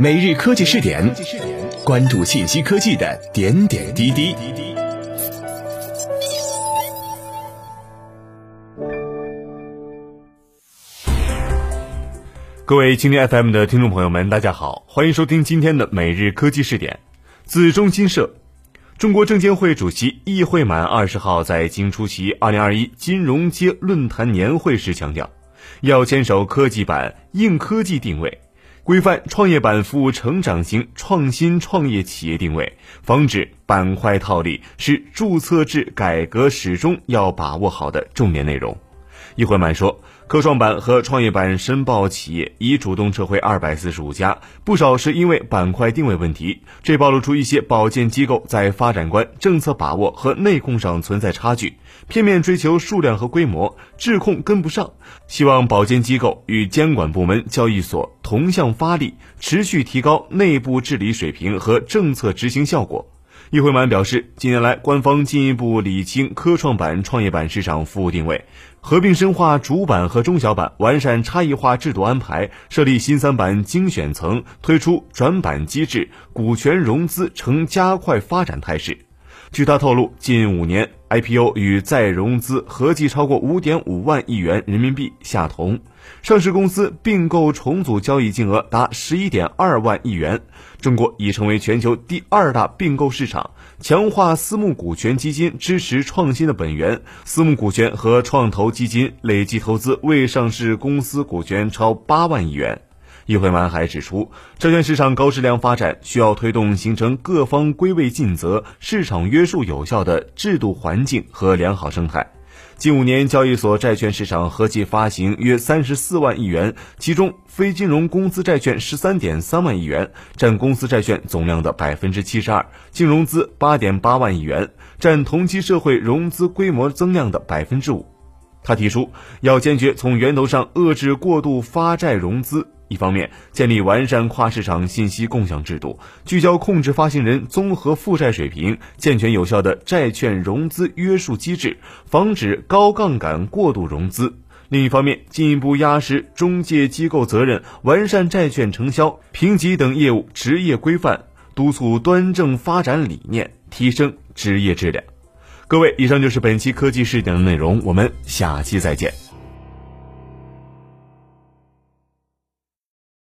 每日科技试点，关注信息科技的点点滴滴。各位青年 FM 的听众朋友们，大家好，欢迎收听今天的每日科技试点。自中新社，中国证监会主席易会满二十号在京出席二零二一金融街论坛年会时强调，要坚守科技板硬科技定位。规范创业板服务成长型创新创业企业定位，防止板块套利，是注册制改革始终要把握好的重点内容。易会满说。科创板和创业板申报企业已主动撤回二百四十五家，不少是因为板块定位问题。这暴露出一些保荐机构在发展观、政策把握和内控上存在差距，片面追求数量和规模，质控跟不上。希望保荐机构与监管部门、交易所同向发力，持续提高内部治理水平和政策执行效果。易会满表示，近年来官方进一步理清科创板、创业板市场服务定位，合并深化主板和中小板，完善差异化制度安排，设立新三板精选层，推出转板机制，股权融资呈加快发展态势。据他透露，近五年 IPO 与再融资合计超过五点五万亿元人民币下同，上市公司并购重组交易金额达十一点二万亿元。中国已成为全球第二大并购市场，强化私募股权基金支持创新的本源。私募股权和创投基金累计投资未上市公司股权超八万亿元。易会满还指出，证券市场高质量发展需要推动形成各方归位尽责、市场约束有效的制度环境和良好生态。近五年，交易所债券市场合计发行约三十四万亿元，其中非金融公司债券十三点三万亿元，占公司债券总量的百分之七十二；净融资八点八万亿元，占同期社会融资规模增量的百分之五。他提出，要坚决从源头上遏制过度发债融资。一方面，建立完善跨市场信息共享制度，聚焦控制发行人综合负债水平，健全有效的债券融资约束机制，防止高杠杆过度融资；另一方面，进一步压实中介机构责任，完善债券承销、评级等业务职业规范，督促端正发展理念，提升职业质量。各位，以上就是本期科技视点的内容，我们下期再见。